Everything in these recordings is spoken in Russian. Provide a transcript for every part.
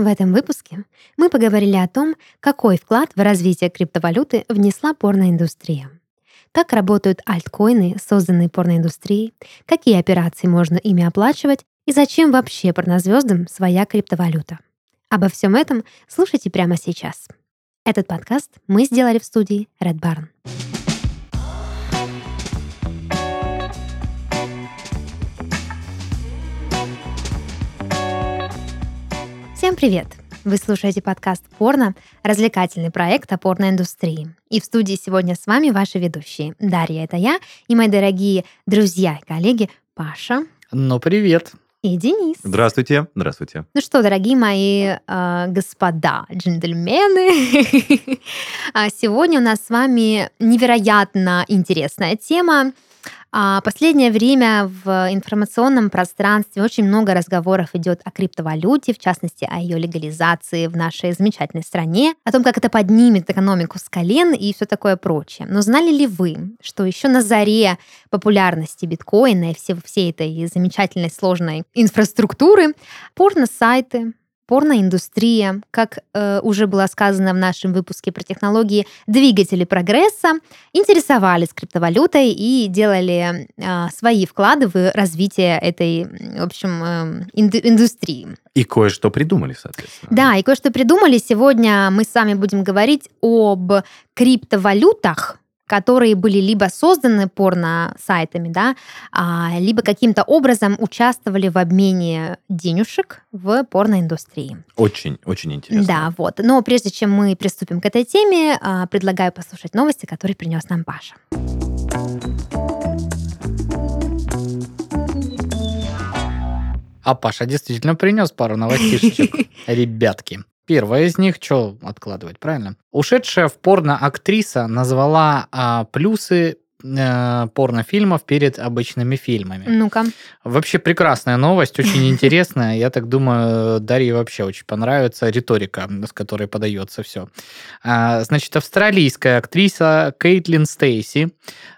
В этом выпуске мы поговорили о том, какой вклад в развитие криптовалюты внесла порноиндустрия. Как работают альткоины, созданные порноиндустрией, какие операции можно ими оплачивать и зачем вообще порнозвездам своя криптовалюта. Обо всем этом слушайте прямо сейчас. Этот подкаст мы сделали в студии Red Barn. Всем привет! Вы слушаете подкаст «Порно» — развлекательный проект о порноиндустрии. И в студии сегодня с вами ваши ведущие. Дарья — это я, и мои дорогие друзья и коллеги Паша. Ну, привет. И Денис. Здравствуйте. Здравствуйте. Ну что, дорогие мои э, господа, джентльмены, а сегодня у нас с вами невероятно интересная тема — последнее время в информационном пространстве очень много разговоров идет о криптовалюте, в частности, о ее легализации в нашей замечательной стране, о том, как это поднимет экономику с колен и все такое прочее. Но знали ли вы, что еще на заре популярности биткоина и все, всей этой замечательной сложной инфраструктуры порно-сайты, порноиндустрия, как э, уже было сказано в нашем выпуске про технологии, двигатели прогресса, интересовались криптовалютой и делали э, свои вклады в развитие этой, в общем, э, инду- индустрии. И кое-что придумали, соответственно. Да, и кое-что придумали. Сегодня мы с вами будем говорить об криптовалютах, которые были либо созданы порно-сайтами, да, а, либо каким-то образом участвовали в обмене денежек в порноиндустрии. Очень, очень интересно. Да, вот. Но прежде чем мы приступим к этой теме, а, предлагаю послушать новости, которые принес нам Паша. А Паша действительно принес пару новостишечек, ребятки. Первая из них, что откладывать, правильно? Ушедшая в порно актриса назвала а, плюсы э, порнофильмов перед обычными фильмами. Ну-ка. Вообще прекрасная новость, очень интересная. Я так думаю, Дарье вообще очень понравится риторика, с которой подается все. А, значит, австралийская актриса Кейтлин Стейси,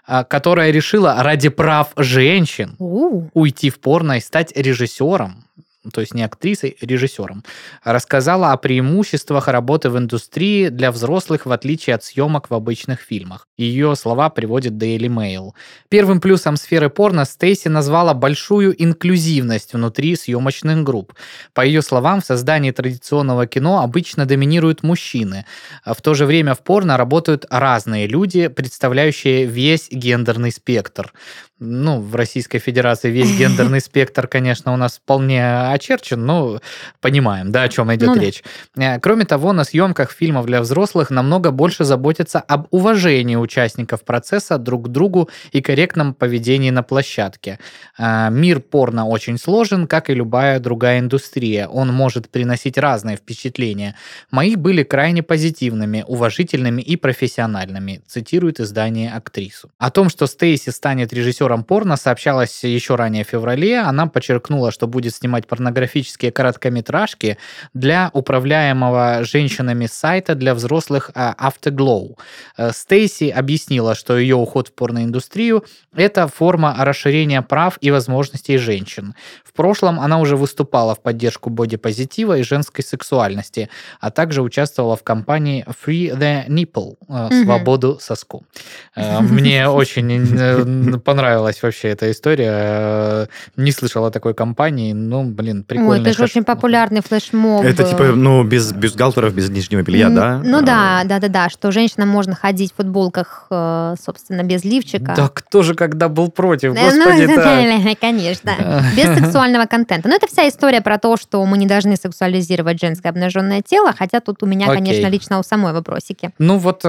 а, которая решила ради прав женщин уйти в порно и стать режиссером, то есть не актрисой, режиссером, рассказала о преимуществах работы в индустрии для взрослых в отличие от съемок в обычных фильмах. Ее слова приводит Daily Mail. Первым плюсом сферы порно Стейси назвала большую инклюзивность внутри съемочных групп. По ее словам, в создании традиционного кино обычно доминируют мужчины. а В то же время в порно работают разные люди, представляющие весь гендерный спектр. Ну, в Российской Федерации весь гендерный спектр, конечно, у нас вполне очерчен, но понимаем, да, о чем идет Ну да. речь. Э, Кроме того, на съемках фильмов для взрослых намного больше заботятся об уважении участников процесса друг к другу и корректном поведении на площадке. А, Мир порно очень сложен, как и любая другая индустрия. Он может приносить разные впечатления. Мои были крайне позитивными, уважительными и профессиональными, цитирует издание актрису. О том, что Стейси станет режиссером порно, сообщалось еще ранее в феврале. Она подчеркнула, что будет снимать порнографические короткометражки для управляемого женщинами сайта для взрослых а, Afterglow. Э, Стейси объяснила, что ее уход в порноиндустрию – это форма расширения прав и возможностей женщин. В прошлом она уже выступала в поддержку бодипозитива и женской сексуальности, а также участвовала в кампании Free the Nipple э. «Свободу соску». Э, Мне очень э, понравилась вообще эта история. Э, Не слышала такой кампании. Ну, блин, Ой, прикольно. это же очень популярный флешмоб. Это типа, ну, без бюстгальтеров, без нижнего белья, М, да? Ну А, да, да, да, да, что женщинам можно ходить в футболках, э, собственно, без лифчика. Да кто же когда был против? Э, Господи, ну, так. конечно. Без сексуального контента. Но это вся история про то, что мы не должны сексуализировать женское обнаженное тело, хотя тут у меня, Окей. конечно, лично у самой вопросики. Ну вот э,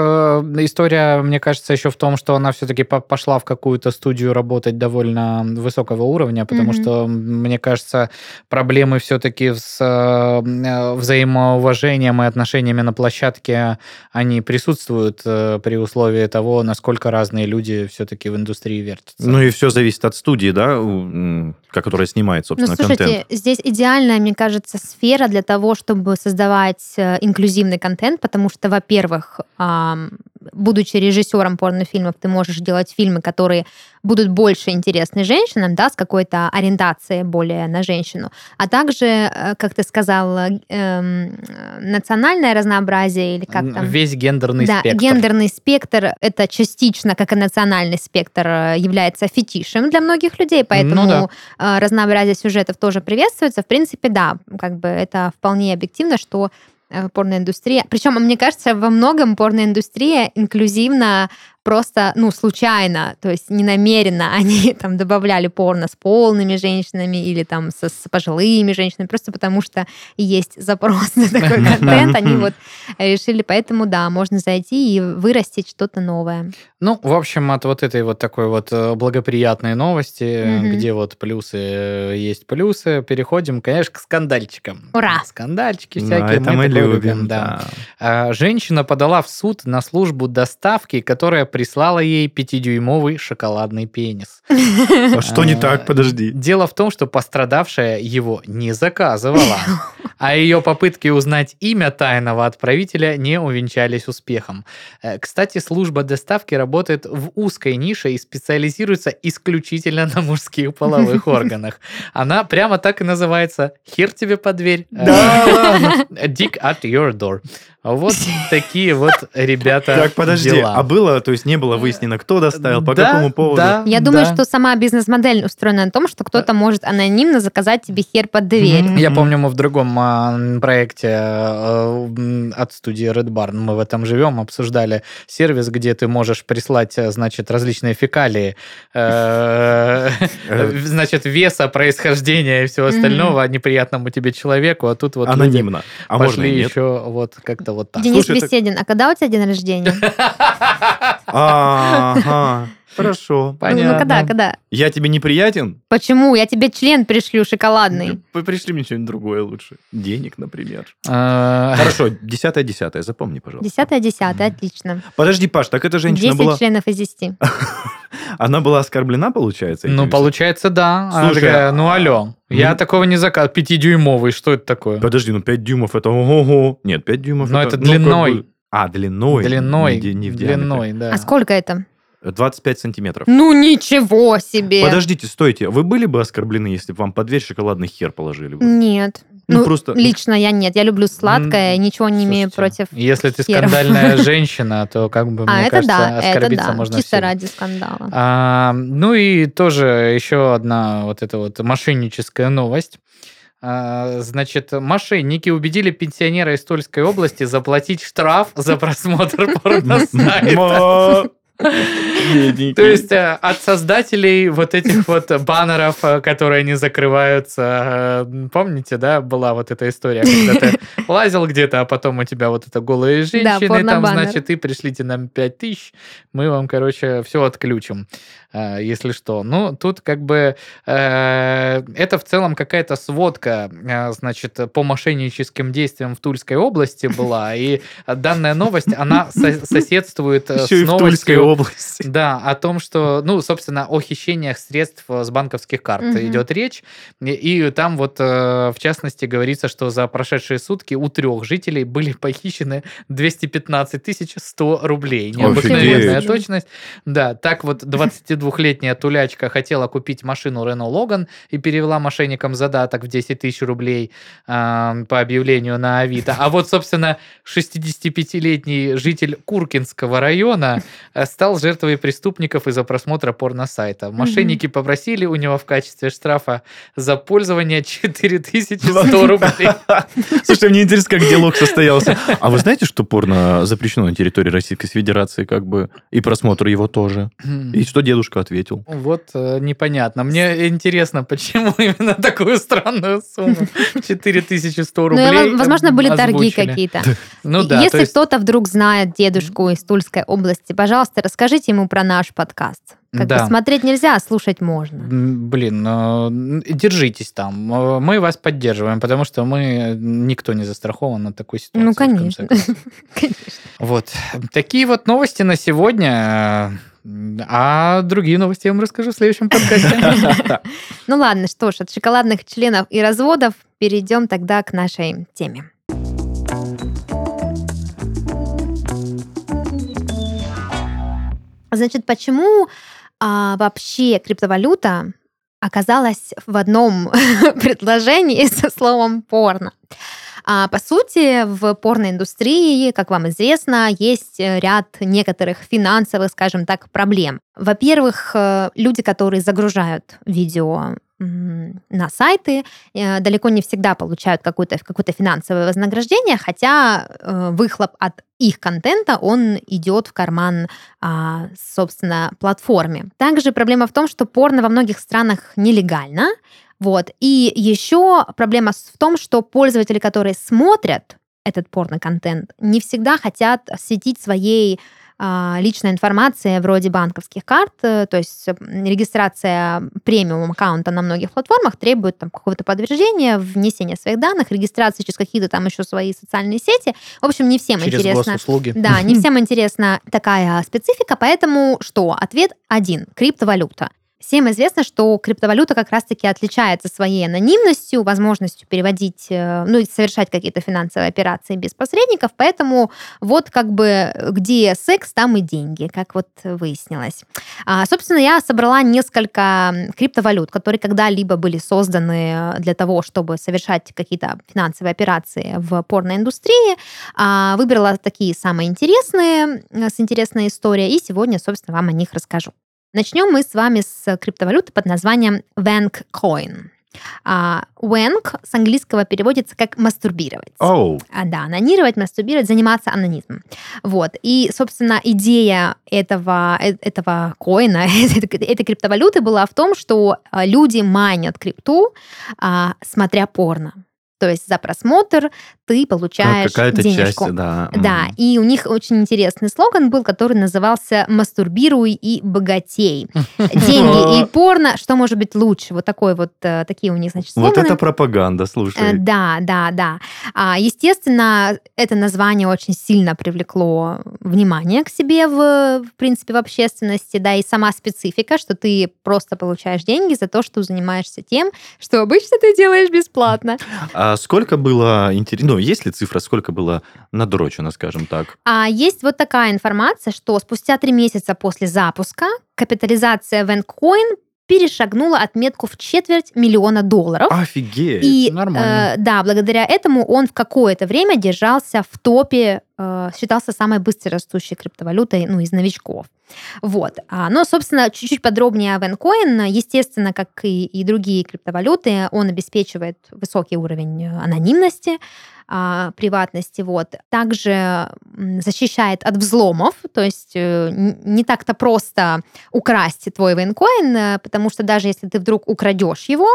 история, мне кажется, еще в том, что она все-таки пошла в какую-то студию работать довольно высокого уровня, потому Мгм. что, мне кажется, проблемы все-таки с э, взаимоуважением и отношениями на площадке, они присутствуют э, при условии того, насколько разные люди все-таки в индустрии вертятся. Ну и все зависит от студии, да, которая снимает, Ну, собственно, слушайте, контент. здесь идеальная, мне кажется, сфера для того, чтобы создавать э, инклюзивный контент, потому что, во-первых, будучи режиссером порнофильмов, ты можешь делать фильмы, которые будут больше интересны женщинам, да, с какой-то ориентацией более на женщину. А также, э, как ты сказал, э, эм, национальное разнообразие или как там? Весь гендерный да, спектр. гендерный спектр это частично, как и национальный спектр, э, является фетишем для многих людей, поэтому Ну да. разнообразие сюжетов тоже приветствуется. В принципе, да, как бы это вполне объективно, что порноиндустрия, причем мне кажется, во многом порноиндустрия инклюзивна просто, ну, случайно, то есть не намеренно они там добавляли порно с полными женщинами или там со, с пожилыми женщинами, просто потому что есть запрос на такой контент, они вот решили, поэтому да, можно зайти и вырастить что-то новое. Ну, в общем, от вот этой вот такой вот э, благоприятной новости, где вот плюсы э, есть плюсы, переходим, конечно, к скандальчикам. Ура! Скандальчики всякие. это мы любим, да. да. А, Женщина подала в суд на службу доставки, которая прислала ей пятидюймовый шоколадный пенис. А что не А, так? Подожди. Дело в том, что пострадавшая его не заказывала, а ее попытки узнать имя тайного отправителя не увенчались успехом. Э, Кстати, служба доставки работает в узкой нише и специализируется исключительно на мужских половых органах. Она прямо так и называется «Хер тебе под дверь». Да ладно. Dick at your door. Вот такие вот ребята Так, подожди, дела. а было, то есть не было выяснено, кто доставил, по Да, какому поводу? да. Я думаю, что сама бизнес-модель устроена на том, что кто-то может анонимно заказать тебе хер под дверь. Я помню, мы в другом проекте э, от студии Red Barn, мы в этом живем, обсуждали сервис, где ты можешь прислать, э, значит, различные фекалии, э, значит, веса, происхождения и всего остального неприятному тебе человеку, а тут вот Анонимно. А можно пошли еще вот как-то вот так. Денис Беседин, а когда у тебя день рождения? Ага, хорошо. Ну, Понятно. Ну, когда, когда? Я тебе неприятен? Почему? Я тебе член пришлю шоколадный. Вы пришли мне что-нибудь другое лучше. Денег, например. А, Хорошо, десятое-десятое, запомни, пожалуйста. Десятое, десятое, отлично. Подожди, Паш, так эта женщина Десять была... членов из десяти. Она была оскорблена, получается? Ну, получается, да. Она Слушай, такая, ну, алло, я ну- такого не заказывал. Пятидюймовый, что это такое? Подожди, ну 5 дюймов это ого Нет, 5 дюймов Но это ну, как длиной. бы- А, длиной. Длиной, Не, не в диаметре. длиной, да. А сколько это? 25 сантиметров. Ну, ничего себе! Подождите, стойте. Вы были бы оскорблены, если бы вам под дверь шоколадный хер положили бы? Нет. Ну, Ну, просто- лично я нет. Я люблю сладкое, М, ничего не имею Слушайте, против Если ты херов. скандальная женщина, то как бы, А, мне это кажется, да, это оскорбиться да. можно Чисто всем. ради скандала. А, ну и тоже еще одна вот эта вот мошенническая новость. А, Значит, мошенники убедили пенсионера из Тульской области заплатить штраф за просмотр порносайта. Бедненький. То есть э, от создателей вот этих вот баннеров, э, которые не закрываются, э, помните, да, была вот эта история, когда ты лазил где-то, а потом у тебя вот это голые женщины, там, порно-баннер. значит, и пришлите нам 5 тысяч, мы вам, короче, все отключим, если что. Ну, тут как бы это в целом какая-то сводка, значит, по мошенническим действиям в Тульской области была, и данная новость, она со- соседствует с новостью области. да, о том, что, ну, собственно, о хищениях средств с банковских карт Мгм. идет речь. И, и там вот, э, в частности, говорится, что за прошедшие сутки у трех жителей были похищены 215 тысяч 100 рублей. Необыкновенная Офигеть. точность. Да, так вот 22-летняя тулячка хотела купить машину Renault Logan и перевела мошенникам задаток в 10 тысяч рублей э, по объявлению на Авито. А вот, собственно, 65-летний житель Куркинского района э, стал жертвой преступников из-за просмотра порносайта. Мошенники попросили у него в качестве штрафа за пользование 4100 рублей. Слушай, мне интересно, как диалог состоялся. А вы знаете, что порно запрещено на территории Российской Федерации, как бы, и просмотр его тоже? И что дедушка ответил? Вот э, непонятно. Мне интересно, почему именно такую странную сумму 4100 Ну, рублей и, возможно, были торги какие-то. Ну да, Если кто-то вдруг знает дедушку из Тульской области, пожалуйста, расскажите ему про наш подкаст. Как Да. бы смотреть нельзя, а слушать можно. Блин, э, держитесь там. Э, Мы вас поддерживаем, потому что мы никто не застрахован от такой ситуации. Ну, конечно. концов. Вот. Такие вот новости на сегодня. А другие новости я вам расскажу в следующем подкасте. Ну ладно, что ж, от шоколадных членов и разводов перейдем тогда к нашей теме. Значит, почему а, вообще криптовалюта оказалась в одном предложении со словом порно? А, по сути, в порноиндустрии, как вам известно, есть ряд некоторых финансовых, скажем так, проблем. Во-первых, э, люди, которые загружают видео на сайты, э, далеко не всегда получают какое-то какое финансовое вознаграждение, хотя э, выхлоп от их контента, он идет в карман, а, собственно, платформе. Также проблема в том, что порно во многих странах нелегально, вот. И еще проблема в том, что пользователи, которые смотрят этот порно-контент, не всегда хотят светить своей личная информация вроде банковских карт, э, то есть регистрация премиум аккаунта на многих платформах требует там какого-то подтверждения, внесения своих данных, регистрации через какие-то там еще свои социальные сети. В общем, не всем через интересно. Госуслуги. Да, не всем интересна такая специфика, поэтому что? Ответ один. Криптовалюта. Всем известно, что криптовалюта как раз-таки отличается своей анонимностью, возможностью переводить, э, ну и совершать какие-то финансовые операции без посредников, поэтому вот как бы где секс, там и деньги, как вот выяснилось. А, собственно, я собрала несколько криптовалют, которые когда-либо были созданы для того, чтобы совершать какие-то финансовые операции в порноиндустрии. А, выбрала такие самые интересные, э, с интересной историей, и сегодня, собственно, вам о них расскажу. Начнем мы с вами с криптовалюты под названием Wank Coin. А, wank с английского переводится как мастурбировать. Oh. А, да, анонировать, мастурбировать, заниматься анонизмом. Вот. И, собственно, идея этого, э, этого коина, этой криптовалюты была в том, что а, люди майнят крипту, а, смотря порно. То есть за просмотр ты получаешь Какая-то денежку. часть, да. Да, и у них очень интересный слоган был, который назывался «Мастурбируй и богатей». Деньги и порно, что может быть лучше? Вот такой вот, э, такие у них, значит, слоганы. Вот это пропаганда, Э, слушай. Да, да, да. А, Естественно, это название очень сильно привлекло внимание к себе, в, в принципе, в общественности, да, и сама специфика, что ты просто получаешь деньги за то, что занимаешься тем, что обычно ты делаешь бесплатно. А сколько было, ну, есть ли цифра, сколько было надрочено, скажем так? А есть вот такая информация, что спустя три месяца после запуска капитализация Венкоин перешагнула отметку в четверть миллиона долларов. Офигеть! И нормально. э, да, благодаря этому он в какое-то время держался в топе, э, считался самой быстрорастущей криптовалютой ну, из новичков. Вот. А, Но, собственно, чуть-чуть подробнее о Венкоин. Естественно, как и, и другие криптовалюты, он обеспечивает высокий уровень анонимности, а, приватности. Вот. Также защищает от взломов, то есть э, не так-то просто украсть твой вейнкоин, э, потому что даже если ты вдруг украдешь его,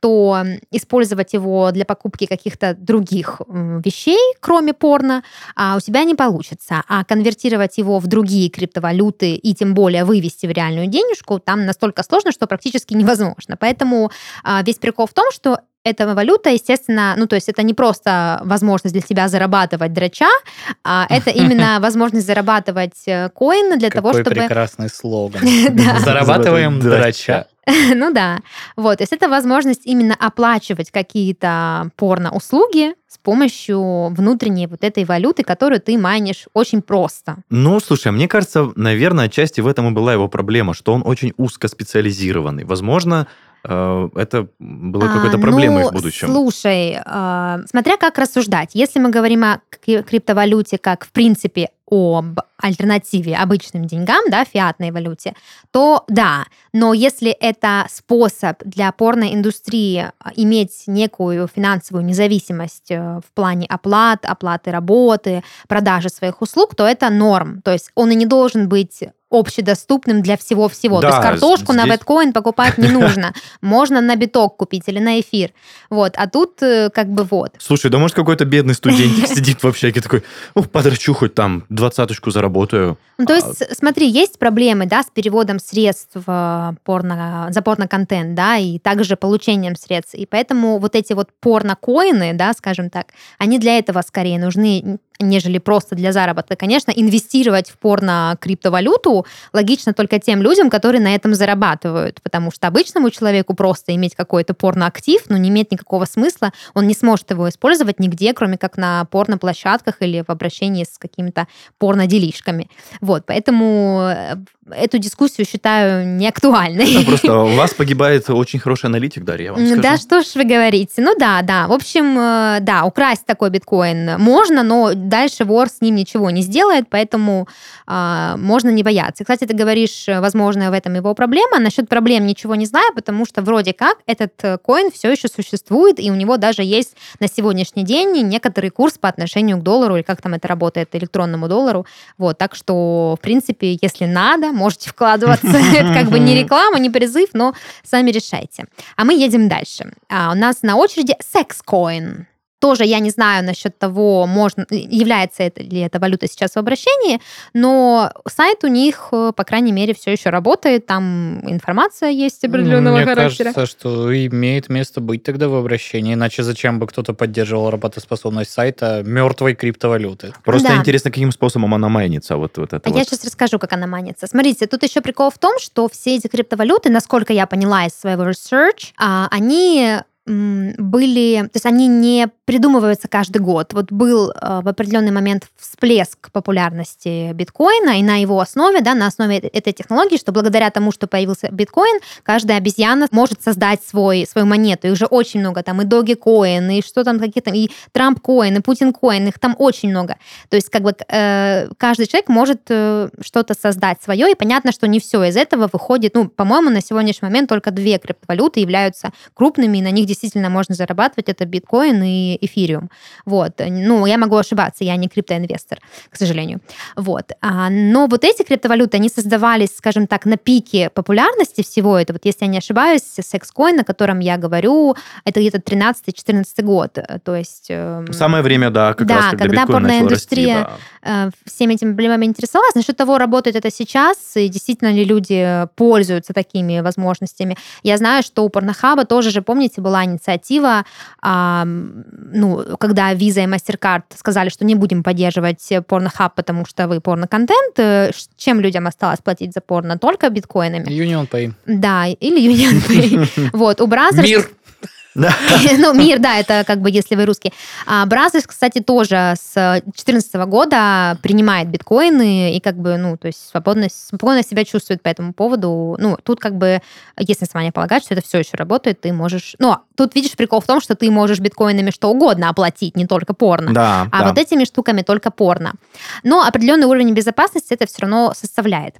то использовать его для покупки каких-то других вещей, кроме порно, а, у тебя не получится. А конвертировать его в другие криптовалюты и тем более вывести в реальную денежку там настолько сложно, что практически невозможно. Поэтому а, весь прикол в том, что эта валюта, естественно, ну, то есть это не просто возможность для тебя зарабатывать драча, а это именно возможность зарабатывать э, коин для того, Какой чтобы... прекрасный слоган. Зарабатываем драча. Ну да. Вот, то есть это возможность именно оплачивать какие-то порно-услуги с помощью внутренней вот этой валюты, которую ты майнишь очень просто. Ну, слушай, мне кажется, наверное, отчасти в этом и была его проблема, что он очень узкоспециализированный. Возможно, э, это было какой-то А, проблемой ну, в будущем. Слушай, а, смотря как рассуждать. Если мы говорим о кри- криптовалюте как, в принципе, об альтернативе обычным деньгам, да, фиатной валюте, то да. Но если это способ для порноиндустрии а, иметь некую финансовую независимость э, в плане оплат, оплаты работы, продажи своих услуг, то это норм. То есть он и не должен быть общедоступным для всего-всего. То Да, есть картошку на здесь- биткоин покупать не нужно. Можно на биток купить или на эфир. Вот. А тут э, как бы вот. Слушай, да может какой-то бедный студентик сидит в общаге такой, подрачу хоть там двадцаточку заработаю. Ну, то А- есть, с- смотри, есть проблемы, да, с переводом средств э, порно, за порно-контент, да, и также получением средств. И поэтому вот эти вот порно-коины, да, скажем так, они для этого скорее нужны, нежели просто для заработка. Конечно, инвестировать в порно-криптовалюту логично только тем людям, которые на этом зарабатывают, потому что обычному человеку просто иметь какой-то порно-актив, ну, не имеет никакого смысла, он не сможет его использовать нигде, кроме как на порно-площадках или в обращении с какими-то порно-делишками. Вот, поэтому э, эту дискуссию считаю неактуальной. Ну, Просто у вас погибает очень хороший аналитик, Дарья, я вам скажу. Да, что ж вы говорите. Ну да, да. В общем, э, да, украсть такой биткоин можно, но дальше вор с ним ничего не сделает, поэтому а, можно не бояться. Кстати, ты говоришь, э, возможно, в этом его проблема. Насчет проблем ничего не знаю, потому что вроде как этот э, коин все еще существует, и у него даже есть на сегодняшний день некоторый курс по отношению к доллару, или как там это работает, электронному доллару. Вот, так что, в принципе, если надо, можете вкладываться. Это как бы не реклама, не призыв, но сами решайте. А мы едем дальше. А, у нас на очереди секс-коин. Тоже я не знаю насчет того, можно, является это ли эта валюта сейчас в обращении, но сайт у них, э, по крайней мере, все еще работает, там информация есть определенного Мне характера. кажется, что имеет место быть тогда в обращении, иначе зачем бы кто-то поддерживал работоспособность сайта мертвой криптовалюты? Просто Да. интересно, каким способом она майнится, вот, вот это А вот. я сейчас расскажу, как она манится. Смотрите, тут еще прикол в том, что все эти криптовалюты, насколько я поняла из своего research, а, они были, то есть они не придумываются каждый год. Вот был э, в определенный момент всплеск популярности биткоина, и на его основе, да, на основе этой- этой технологии, что благодаря тому, что появился биткоин, каждая обезьяна может создать свой, свою монету. Их уже очень много, там и Dogecoin, и что там какие-то, и Трамп-коин, и Путин-коин, их там очень много. То есть как бы э, каждый человек может э, что-то создать свое, и понятно, что не все из этого выходит. Ну, по-моему, на сегодняшний момент только две криптовалюты являются крупными, и на них действительно можно зарабатывать. Это биткоин и эфириум. Вот. Ну, я могу ошибаться, я не криптоинвестор, к сожалению. Вот. А, но вот эти криптовалюты, они создавались, скажем так, на пике популярности всего этого. Вот если я не ошибаюсь, секс-коин, о котором я говорю, это где-то 13-14 год. То есть... эм, Самое время, да, как Да, раз когда, когда порноиндустрия да. э, всеми этими проблемами интересовалась. Насчет того, работает это сейчас, и действительно ли люди пользуются такими возможностями. Я знаю, что у Pornhub а тоже же, помните, была инициатива, ну, когда Visa и MasterCard сказали, что не будем поддерживать Pornhub, потому что вы порно-контент. Э, Чем людям осталось платить за порно? Только биткоинами. Union Pay. Да, или Union Pay. Вот, у Brazzers... Мир. Ну, мир, да, это как бы, если вы русский. А Brazzers, кстати, тоже с 2014 года принимает биткоины и как бы, ну, то есть свободно, спокойно себя чувствует по этому поводу. Ну, тут как бы есть основания полагать, что это все еще работает, ты можешь... Ну, тут видишь прикол в том, что ты можешь биткоинами что угодно оплатить, не только порно. Да, А да. вот этими штуками только порно. Но определенный уровень безопасности это все равно составляет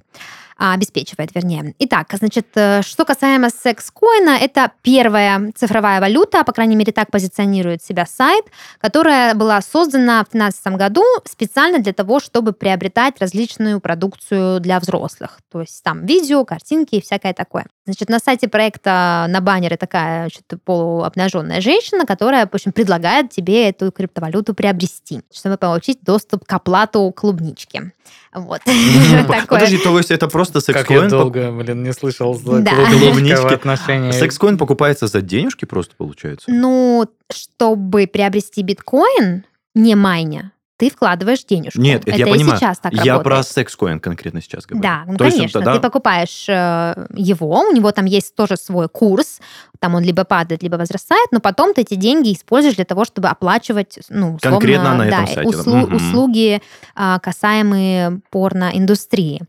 обеспечивает, вернее. Итак, значит, э, что касаемо секс-коина, это первая цифровая валюта, по крайней мере, так позиционирует себя сайт, которая была создана в 2015 году специально для того, чтобы приобретать различную продукцию для взрослых. То есть там видео, картинки и всякое такое. Значит, на сайте проекта на баннере такая что-то полуобнаженная женщина, которая, в общем, предлагает тебе эту криптовалюту приобрести, чтобы получить доступ к оплату клубнички. Вот. Подожди, то есть это просто Как я секс-коин? долго, блин, не слышал за Клубнички. отношении... Секс-коин покупается за денежки просто, получается? Ну, чтобы приобрести биткоин, не майня, ты вкладываешь денежку. Нет, это, я и понимаю. сейчас так я работает. про секс-коин конкретно сейчас говорю. Да, ну То есть конечно. тогда- Ты покупаешь э, его, у него там есть тоже свой курс, там он либо падает, либо возрастает, но потом ты эти деньги используешь для того, чтобы оплачивать, ну, условно, Конкретно на этом да, сайте, услу- Мгм. услуги, а, касаемые порноиндустрии.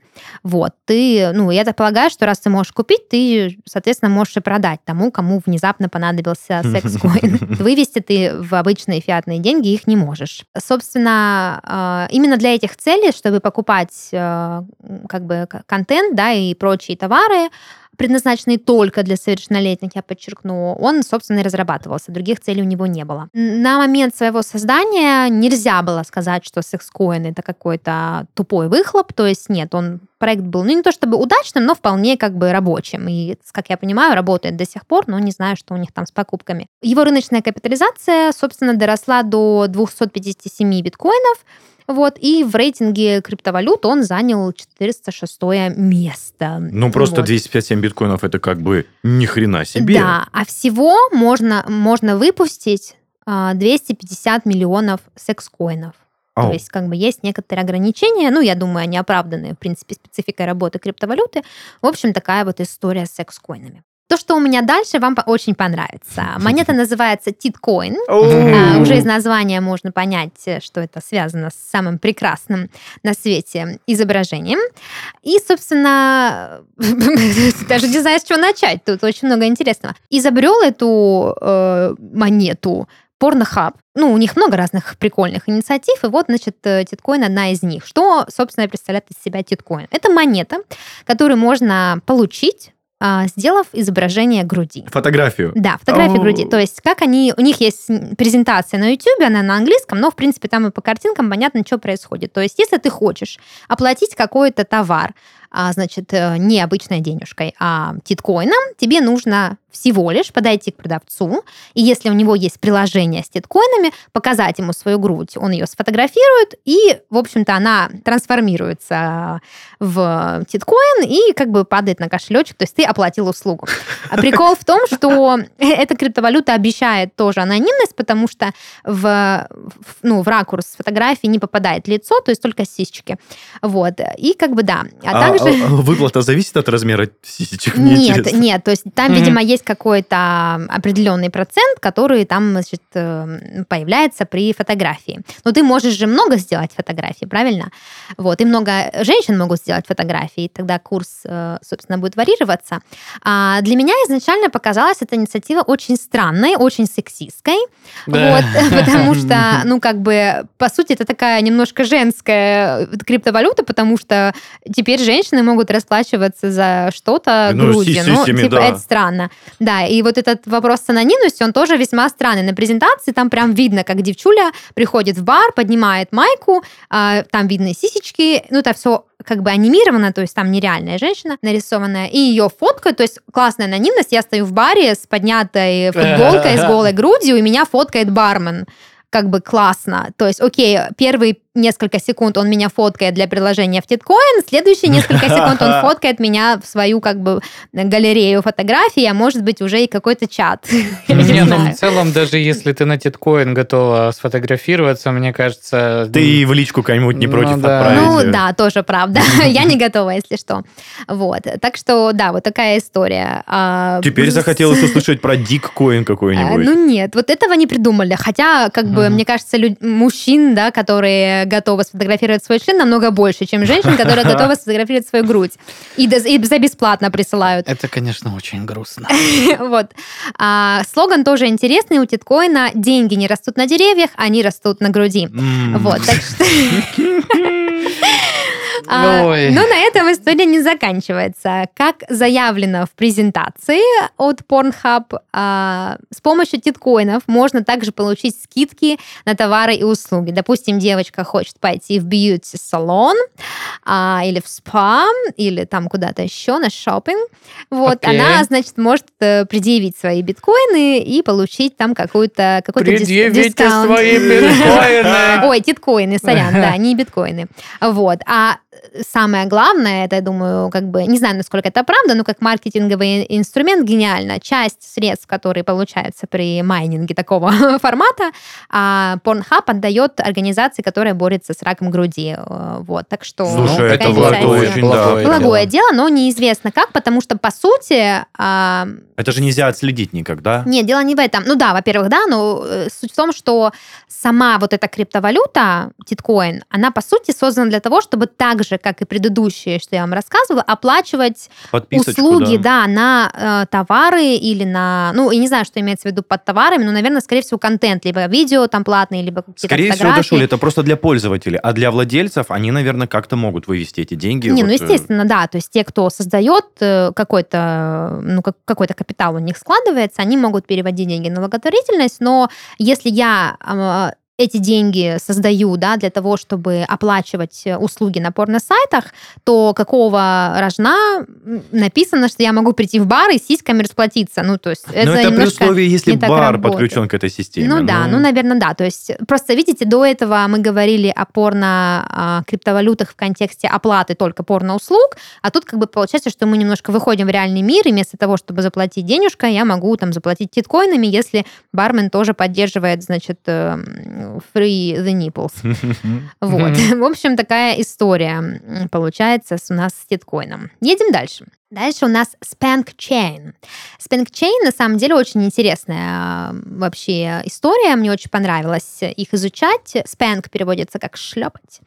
Вот, ты, ну, я так полагаю, что раз ты можешь купить, ты, соответственно, можешь и продать тому, кому внезапно понадобился секс-коин. Вывести ты в обычные фиатные деньги их не можешь. Собственно, а, именно для этих целей, чтобы покупать э, как бы контент, да, и прочие товары, предназначенные только для совершеннолетних, я подчеркну, он, собственно, и разрабатывался. Других целей у него не было. На момент своего создания нельзя было сказать, что секс-коин это какой-то тупой выхлоп. То есть нет, он проект был, ну, не то чтобы удачным, но вполне как бы рабочим. И, как я понимаю, работает до сих пор, но не знаю, что у них там с покупками. Его рыночная капитализация, собственно, доросла до 257 биткоинов. Вот, и в рейтинге криптовалют он занял 406 место. Ну, просто Вот. 257 биткоинов это как бы ни хрена себе. Да, а всего можно, можно выпустить а, 250 миллионов секс-коинов. То есть, как бы есть некоторые ограничения, ну, я думаю, они оправданы, в принципе, спецификой работы криптовалюты. В общем, такая вот история с секс-коинами. То, что у меня дальше, вам очень понравится. Монета называется Титкоин. А, Уже из названия можно понять, э, что это связано с самым прекрасным на свете изображением. И, собственно, даже не знаю, с чего начать. Тут очень много интересного. Изобрел эту э, монету Порнохаб. Ну, у них много разных прикольных инициатив, и вот, значит, э, Титкоин одна из них. Что, собственно, представляет из себя Титкоин? Это монета, которую можно получить, сделав изображение груди. Фотографию. Да, фотографии О. груди. То есть, как они, у них есть презентация на YouTube, она на английском, но, в принципе, там и по картинкам понятно, что происходит. То есть, если ты хочешь оплатить какой-то товар, а, значит, э, не обычной денежкой, а титкоином, тебе нужно всего лишь подойти к продавцу, и если у него есть приложение с титкоинами, показать ему свою грудь, он ее сфотографирует, и, в общем-то, она трансформируется в титкоин и как бы падает на кошелечек, то есть ты оплатил услугу. А прикол в том, что эта криптовалюта обещает тоже анонимность, потому что в, в- ну, в ракурс фотографии не попадает лицо, то есть только сисечки. Вот. И как бы да. А, А, также... а, выплата зависит от размера сисечек? Мне Нет, интересно. нет, то есть там, Мгм. видимо, есть какой-то определенный процент, который там, значит, э, появляется при фотографии. Но ты можешь же много сделать фотографий, правильно? Вот, и много женщин могут сделать фотографии, и тогда курс, э, собственно, будет варьироваться. А для меня изначально показалась эта инициатива очень странной, очень сексистской, Да. вот, потому что, ну, как бы, по сути, это такая немножко женская криптовалюта, потому что теперь женщины могут расплачиваться за что-то Ну, грудью. си- Ну, типа, да. это странно. Да, и вот этот вопрос с анонимностью, он тоже весьма странный. На презентации там прям видно, как девчуля приходит в бар, поднимает майку, а, там видны сисечки, ну, это все как бы анимировано, то есть там нереальная женщина нарисованная, и ее фоткают, то есть классная анонимность, я стою в баре с поднятой футболкой, с голой грудью, и меня фоткает бармен как бы классно. То есть, окей, первые несколько секунд он меня фоткает для приложения в Титкоин, следующие несколько секунд он фоткает меня в свою как бы галерею фотографий, а может быть уже и какой-то чат. Не ну в целом, даже если ты на титкоин готова сфотографироваться, мне кажется... Ты и в личку кому-нибудь не Ну против отправить. Ну да, тоже правда. Я не готова, если что. Вот. Так что, да, вот такая история. А, Теперь захотелось услышать про диккоин какой-нибудь. Ну нет, вот этого не придумали. Хотя, как бы, мне кажется, мужчин, да, которые готовы сфотографировать свой член, намного больше, чем женщин, которые готовы сфотографировать свою грудь. И, и за бесплатно присылают. Это, конечно, очень грустно. Вот. А, слоган тоже интересный у Титкоина. Деньги не растут на деревьях, они растут на груди. Вот, так что... А, Ой. Но на этом история не заканчивается. Как заявлено в презентации от Pornhub, а, с помощью титкоинов можно также получить скидки на товары и услуги. Допустим, девочка хочет пойти в бьюти-салон а, или в спа, или там куда-то еще на шопинг. Вот, Окей. она, значит, может э, предъявить свои биткоины и получить там какую-то какой-то Предъявите дискаунт. свои биткоины. Ой, титкоины, сорян, да, не биткоины. Вот. А самое главное, это, я думаю, как бы, не знаю, насколько это правда, но как маркетинговый инструмент гениально. Часть средств, которые получаются при майнинге такого формата, а, Pornhub отдает организации, которая борется с раком груди. Э, Вот, так что... Слушай, это благо- инициатива. очень, да. благое Благое дело, но неизвестно как, потому что, по сути, а, Это же нельзя отследить никогда. нет, дело не в этом. Ну да, во-первых, да, но э, суть в том, что сама вот эта криптовалюта, титкоин, она по сути создана для того, чтобы так же, как и предыдущие, что я вам рассказывала, оплачивать услуги, да. да, на э, товары или на, ну, я не знаю, что имеется в виду под товарами, но, наверное, скорее всего, контент, либо видео там платные, либо какие-то Скорее всего, фотографии. Дашуль, это просто для пользователей, а для владельцев они, наверное, как-то могут вывести эти деньги. Не, ну вот, э, естественно, да. То есть те, кто создает э, какой-то, ну, как- какой-то капитал у них складывается, они могут переводить деньги на благотворительность, но если я а, эти деньги создаю, да, для того, чтобы оплачивать э, услуги на порно-сайтах, то какого рожна написано, что я могу прийти в бар и сиськами расплатиться? Ну, то есть это, Но это при условии, если бар работает. подключен к этой системе. Ну да, ну, наверное, да. То есть просто, видите, до этого мы говорили о порно-криптовалютах в контексте оплаты только порно-услуг, а тут как бы получается, что мы немножко выходим в реальный мир, и вместо того, чтобы заплатить денежкой, я могу там заплатить титкоинами, если бармен тоже поддерживает, значит, э, free the nipples. Вот. В общем, такая история получается у нас с титкоином. Едем дальше. Дальше у нас Spank Chain. Spank Chain на самом деле очень интересная вообще история. Мне очень понравилось их изучать. Spank переводится как шлепать.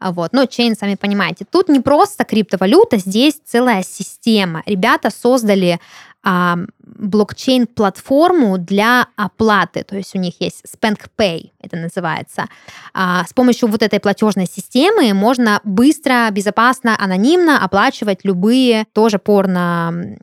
Вот. Но Chain, сами понимаете, тут не просто криптовалюта, здесь целая система. Ребята создали блокчейн-платформу для оплаты. То есть у них есть Spank Pay, это называется. А, с помощью вот этой платежной системы можно быстро, безопасно, анонимно оплачивать любые тоже порно...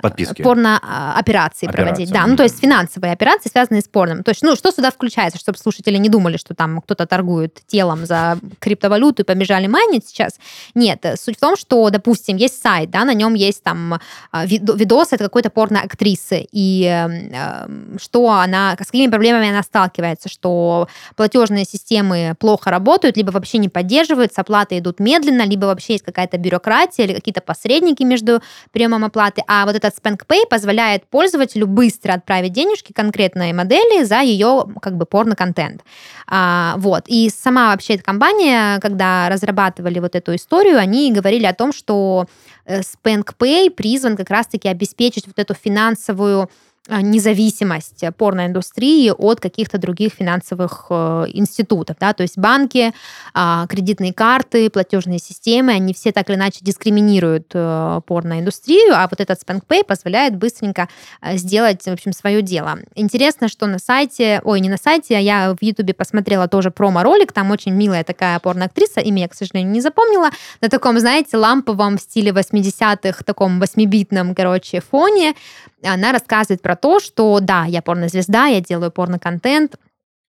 Подписки. Порно а, проводить. Да, ну то есть финансовые операции, связанные с порном. То есть, ну, что сюда включается, чтобы слушатели не думали, что там кто-то торгует телом за криптовалюту и побежали майнить сейчас. Нет, суть в том, что, допустим, есть сайт, да, на нем есть там а, видос, это какой-то порно-актрисы, и э, что она, с какими проблемами она сталкивается, что платежные системы плохо работают, либо вообще не поддерживаются, оплаты идут медленно, либо вообще есть какая-то бюрократия или какие-то посредники между приемом оплаты. А вот этот SpankPay позволяет пользователю быстро отправить денежки конкретной модели за ее как бы порно-контент. А, вот. И сама вообще эта компания, когда разрабатывали вот эту историю, они говорили о том, что э, SpankPay призван как раз-таки обеспечить вот эту финансовую а, независимость порноиндустрии от каких-то других финансовых э, институтов. Да? То есть банки, э, кредитные карты, платежные системы, они все так или иначе дискриминируют э, порноиндустрию, а вот этот SpankPay позволяет быстренько э, сделать, в общем, свое дело. Интересно, что на сайте, ой, не на сайте, а я в Ютубе посмотрела тоже промо-ролик, там очень милая такая порноактриса, имя я, к сожалению, не запомнила, на таком, знаете, ламповом стиле 80-х, таком 8-битном, короче, фоне, она рассказывает про то, что да, я порнозвезда, я делаю порно-контент,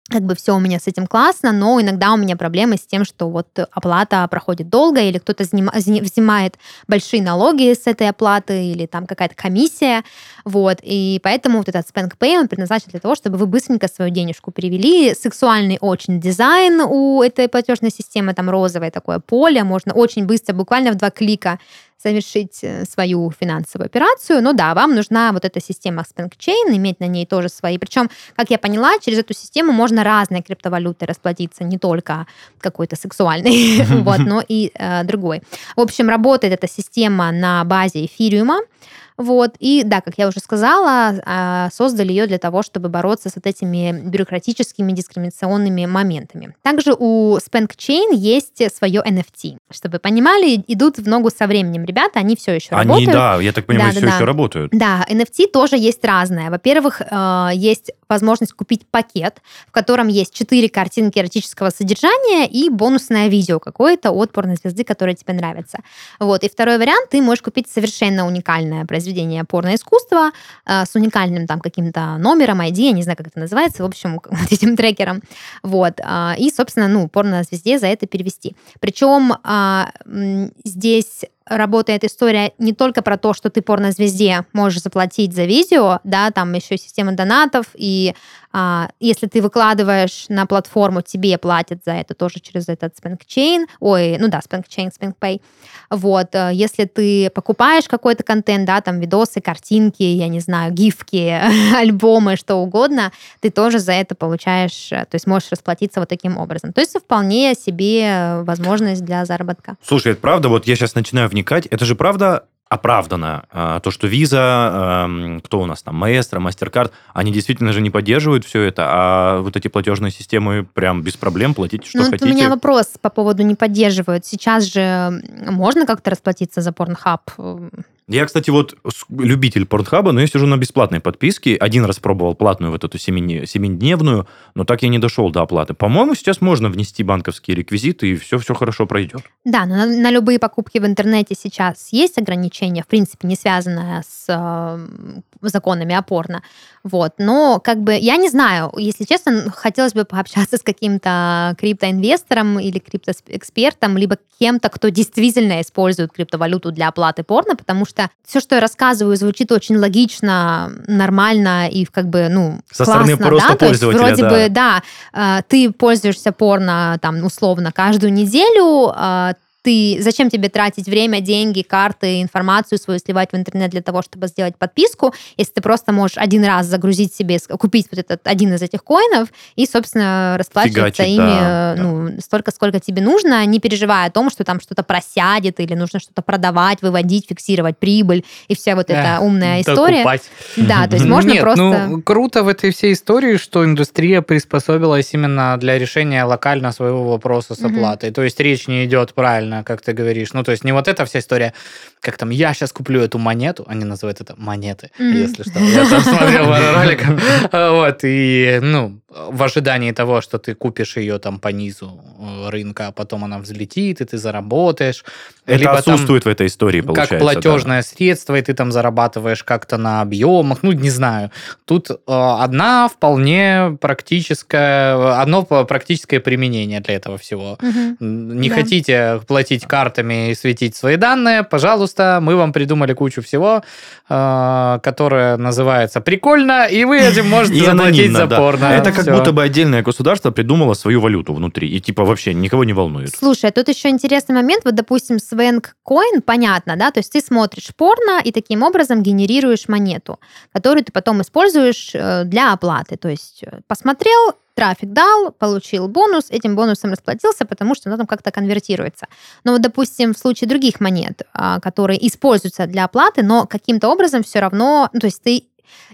как бы все у меня с этим классно, но иногда у меня проблемы с тем, что вот оплата проходит долго, или кто-то взимает большие налоги с этой оплаты, или там какая-то комиссия, вот, и поэтому вот этот Spank Pay, он предназначен для того, чтобы вы быстренько свою денежку перевели. Сексуальный очень дизайн у этой платежной системы, там розовое такое поле, можно очень быстро, буквально в два клика совершить э, свою финансовую операцию. Но да, вам нужна вот эта система SpankChain, иметь на ней тоже свои. Причем, как я поняла, через эту систему можно разные криптовалюты расплатиться, не только какой-то сексуальный, вот, но и э, другой. В общем, работает эта система на базе эфириума. Вот. И да, как я уже сказала, а, создали ее для того, чтобы бороться с вот этими бюрократическими дискриминационными моментами. Также у Spank Chain есть свое NFT. Чтобы вы понимали, идут в ногу со временем ребята, они все еще они, работают. да, я так понимаю, да, все да, еще да. работают. Да, NFT тоже есть разное. Во-первых, э, есть возможность купить пакет, в котором есть четыре картинки эротического содержания и бонусное видео какое-то от порнозвезды, которое тебе нравится. Вот. И второй вариант, ты можешь купить совершенно уникальное произведение порноискусства э, с уникальным там каким-то номером, ID, я не знаю, как это называется, в общем, этим трекером. Вот. Э, и, собственно, ну, порнозвезде за это перевести. Причем э, здесь работает история не только про то, что ты порнозвезде можешь заплатить за видео, да, там еще система донатов, и а, если ты выкладываешь на платформу, тебе платят за это тоже через этот SpankChain, ой, ну да, SpankChain, SpankPay. Вот, э, если ты покупаешь какой-то контент, да, там видосы, картинки, я не знаю, гифки, альбомы, что угодно, ты тоже за это получаешь, э, то есть можешь расплатиться вот таким образом. То есть вполне себе возможность для заработка. Слушай, это правда, вот я сейчас начинаю вникать, это же правда оправдано. А, то, что Visa, эм, кто у нас там, Маэстро, Мастеркард, они действительно же не поддерживают все это, а вот эти платежные системы прям без проблем платите, что ну, хотите. у меня вопрос по поводу не поддерживают. Сейчас же можно как-то расплатиться за Pornhub? Я, кстати, вот любитель Порнхаба, но я сижу на бесплатной подписке. Один раз пробовал платную вот эту семидневную, но так я не дошел до оплаты. По-моему, сейчас можно внести банковские реквизиты, и все-все хорошо пройдет. Да, но на, на любые покупки в интернете сейчас есть ограничения, в принципе, не связанные с э, законами опорно. Вот. Но как бы я не знаю, если честно, хотелось бы пообщаться с каким-то криптоинвестором или криптоэкспертом, либо кем-то, кто действительно использует криптовалюту для оплаты порно, потому что все, что я рассказываю, звучит очень логично, нормально и как бы, ну, Со классно, стороны да? То есть вроде да. бы, да, э, ты пользуешься порно там условно каждую неделю, э, ты, зачем тебе тратить время, деньги, карты, информацию свою сливать в интернет для того, чтобы сделать подписку, если ты просто можешь один раз загрузить себе, купить вот этот один из этих коинов и, собственно, расплачиваться Фигачить, ими да, э, ну, столько, сколько тебе нужно, не переживая о том, что там что-то просядет или нужно что-то продавать, выводить, фиксировать прибыль и вся вот эта Эх, умная история. докупать. Да, то есть можно Нет, просто... ну, круто в этой всей истории, что индустрия приспособилась именно для решения локально своего вопроса с оплатой. То есть речь не идет правильно, как ты говоришь. Ну, то есть не вот эта вся история, как там, я сейчас куплю эту монету, они называют это монеты, Мгм. если что. Я там смотрел пару роликов. Вот, и, ну, в ожидании того, что ты купишь ее там по низу э, рынка, а потом она взлетит, и ты заработаешь. Это Либо там- отсутствует в этой истории, получается. как да. платежное средство, и ты там зарабатываешь как-то на объемах, ну, не знаю. Тут э, одна вполне практическая, одно практическое применение для этого всего. М, Не Да. хотите платить картами и светить свои данные, пожалуйста, мы вам придумали кучу всего, э, которое называется прикольно, и вы этим можете заплатить за да. порно. Это как Всё. будто бы отдельное государство придумало свою валюту внутри. И типа вообще никого не волнует. Слушай, тут еще интересный момент. Вот, допустим, Свенг Coin, понятно, да? То есть ты смотришь порно и таким образом генерируешь монету, которую ты потом используешь э, для оплаты. То есть э, посмотрел, трафик дал, получил бонус, этим бонусом расплатился, потому что оно там как-то конвертируется. Но вот, допустим, в случае других монет, а, которые используются для оплаты, но каким-то образом все равно, ну, то есть ты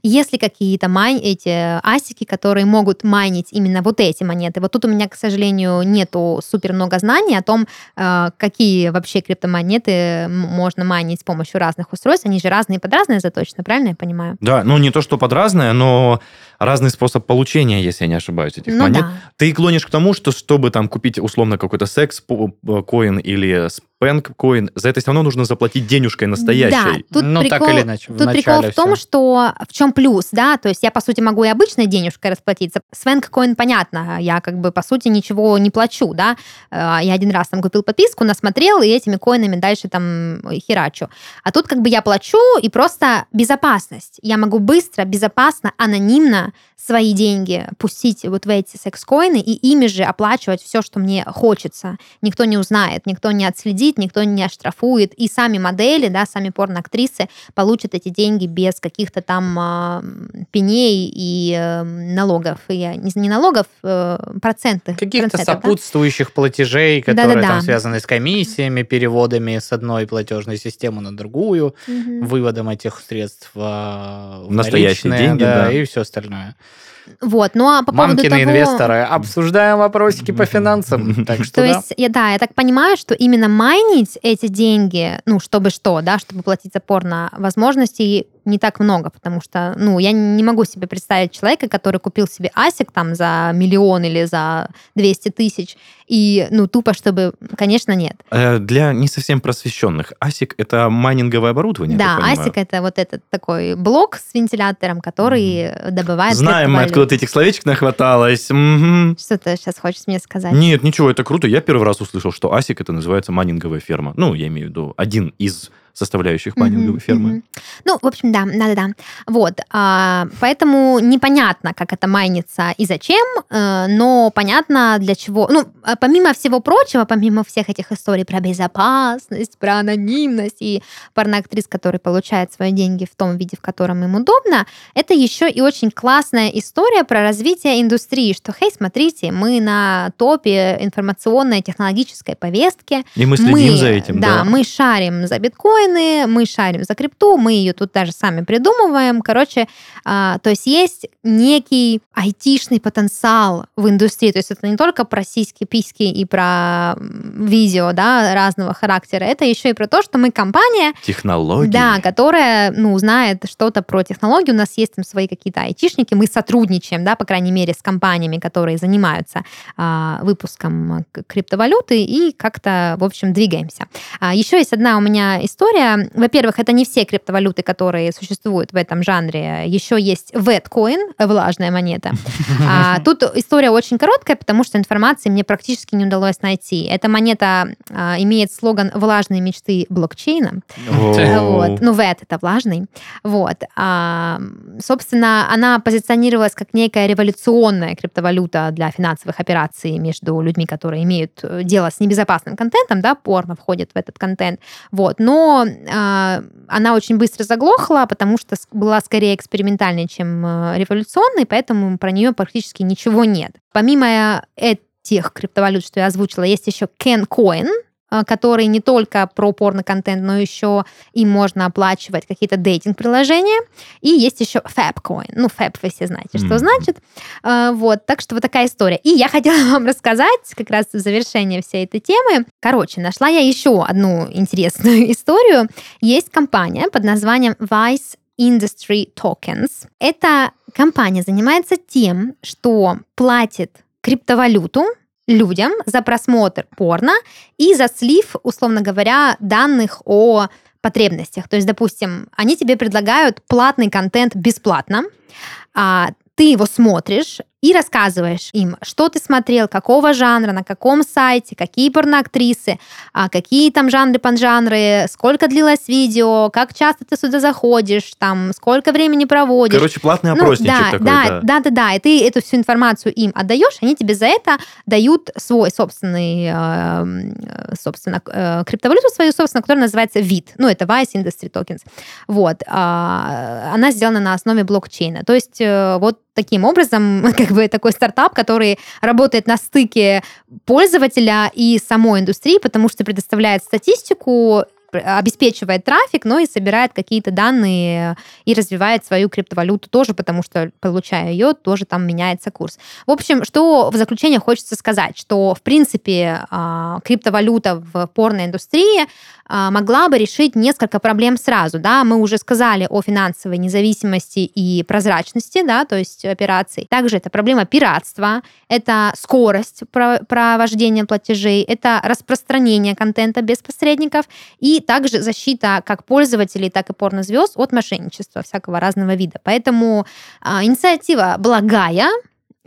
если какие-то майн, эти асики, которые могут майнить именно вот эти монеты. Вот тут у меня, к сожалению, нету супер много знаний о том, э, какие вообще криптомонеты можно майнить с помощью разных устройств. Они же разные под разные заточены, правильно я понимаю? Да, ну не то, что под разное, но разный способ получения, если я не ошибаюсь, этих ну монет. да. Ты клонишь к тому, что чтобы там купить условно какой-то секс-коин или спэнк-коин, за это все равно нужно заплатить денежкой настоящей. Да, тут Ну, прикол, так или иначе, Тут прикол в том, что в чем плюс, да, то есть я, по сути, могу и обычной денежкой расплатиться. Свенк коин, понятно, я как бы, по сути, ничего не плачу, да, Э, я один раз там купил подписку, насмотрел, и этими коинами дальше там херачу. А тут как бы я плачу, и просто безопасность. Я могу быстро, безопасно, анонимно свои деньги пустить вот в эти секс-коины и ими же оплачивать все, что мне хочется. Никто не узнает, никто не отследит, никто не оштрафует. И сами модели, да, сами порноактрисы получат эти деньги без каких-то там а, пеней и э, налогов. И, э, не, не налогов, э, проценты. Каких-то да. сопутствующих платежей, которые Да-да-да. там связаны с комиссиями, переводами с одной платежной системы на другую, Мгм. выводом этих средств а, в Настоящие наличные, деньги, да, да. и все остальное. Вот, ну а по поводу Мамкины того... инвесторы, обсуждаем вопросики по финансам. Так что То да. есть, я, да, я так понимаю, что именно майнить эти деньги, ну, чтобы что, да, чтобы платить за порно, возможностей не так много, потому что, ну, я не могу себе представить человека, который купил себе асик там за миллион или за 200 тысяч, и, ну, тупо, чтобы, конечно, нет. Э, Для не совсем просвещенных, ASIC — это майнинговое оборудование, да, асик это вот этот такой блок с вентилятором, который добывает Знаем мы, откуда ты этих словечек нахваталась. Мгм. Что ты сейчас хочешь мне сказать? Нет, ничего, это круто. Я первый раз услышал, что ASIC это называется майнинговая ферма. Ну, я имею в виду один из составляющих майнинговой Мгм, фермы. мгм. Ну, в общем, да, да-да-да. Вот, а, поэтому непонятно, как это майнится и зачем, э, но понятно для чего. Ну, а помимо всего прочего, помимо всех этих историй про безопасность, про анонимность и порноактрис, который получает свои деньги в том виде, в котором им удобно, это еще и очень классная история про развитие индустрии, что, хей, смотрите, мы на топе информационной технологической повестки, И мы следим за этим, да. да, мы шарим за биткоины, мы шарим за крипту, мы ее тут даже сами придумываем. Короче, а, то есть есть некий айтишный потенциал в индустрии. То есть это не только про сиськи, письки и про видео да, разного характера, это еще и про то, что мы компания, Технологии. да, которая, ну, знает что-то про технологии. У нас есть там свои какие-то айтишники, мы сотрудничаем, да, по крайней мере, с компаниями, которые занимаются а, выпуском криптовалюты и как-то, в общем, двигаемся. А, еще есть одна у меня история история. Во-первых, это не все криптовалюты, которые существуют в этом жанре. Еще есть Vetcoin, влажная монета. А, тут история очень короткая, потому что информации мне практически не удалось найти. Эта монета а, имеет слоган «Влажные мечты блокчейна». Вот. Ну, VET — это влажный. Вот. А, собственно, она позиционировалась как некая революционная криптовалюта для финансовых операций между людьми, которые имеют дело с небезопасным контентом, да, порно входит в этот контент. Вот. Но э, она очень быстро заглохла, потому что была скорее экспериментальной, чем э, революционной, поэтому про нее практически ничего нет. Помимо этих криптовалют, что я озвучила, есть еще CanCoin, а, который не только про порно-контент, но еще им можно оплачивать какие-то дейтинг-приложения. И есть еще Fabcoin. Ну, Fab вы все знаете, что mm. значит. А, вот, так что вот такая история. И я хотела вам рассказать как раз в завершение всей этой темы. Короче, нашла я еще одну интересную историю. Есть компания под названием Vice Industry Tokens. Эта компания занимается тем, что платит криптовалюту людям за просмотр порно и за слив, условно говоря, данных о потребностях. То есть, допустим, они тебе предлагают платный контент бесплатно, а ты его смотришь, и рассказываешь им, что ты смотрел, какого жанра, на каком сайте, какие порноактрисы, а какие там жанры, поджанры, сколько длилось видео, как часто ты сюда заходишь, там, сколько времени проводишь. Короче, платный опросничек ну, да, такой. Да, да, да, да, да. И ты эту всю информацию им отдаешь, они тебе за это дают свой собственный, э, собственно, э, криптовалюту свою, собственно, которая называется вид. Ну, это Vice Industry Tokens. Вот. А, она сделана на основе блокчейна. То есть э, вот таким образом, как бы такой стартап, который работает на стыке пользователя и самой индустрии, потому что предоставляет статистику обеспечивает трафик, но и собирает какие-то данные и развивает свою криптовалюту тоже, потому что, получая ее, тоже там меняется курс. В общем, что в заключение хочется сказать, что, в принципе, а, криптовалюта в порной индустрии а, могла бы решить несколько проблем сразу. Да? Мы уже сказали о финансовой независимости и прозрачности, да, то есть операций. Также это проблема пиратства, это скорость провождения платежей, это распространение контента без посредников и также защита как пользователей, так и порнозвезд от мошенничества всякого разного вида. Поэтому а, инициатива благая,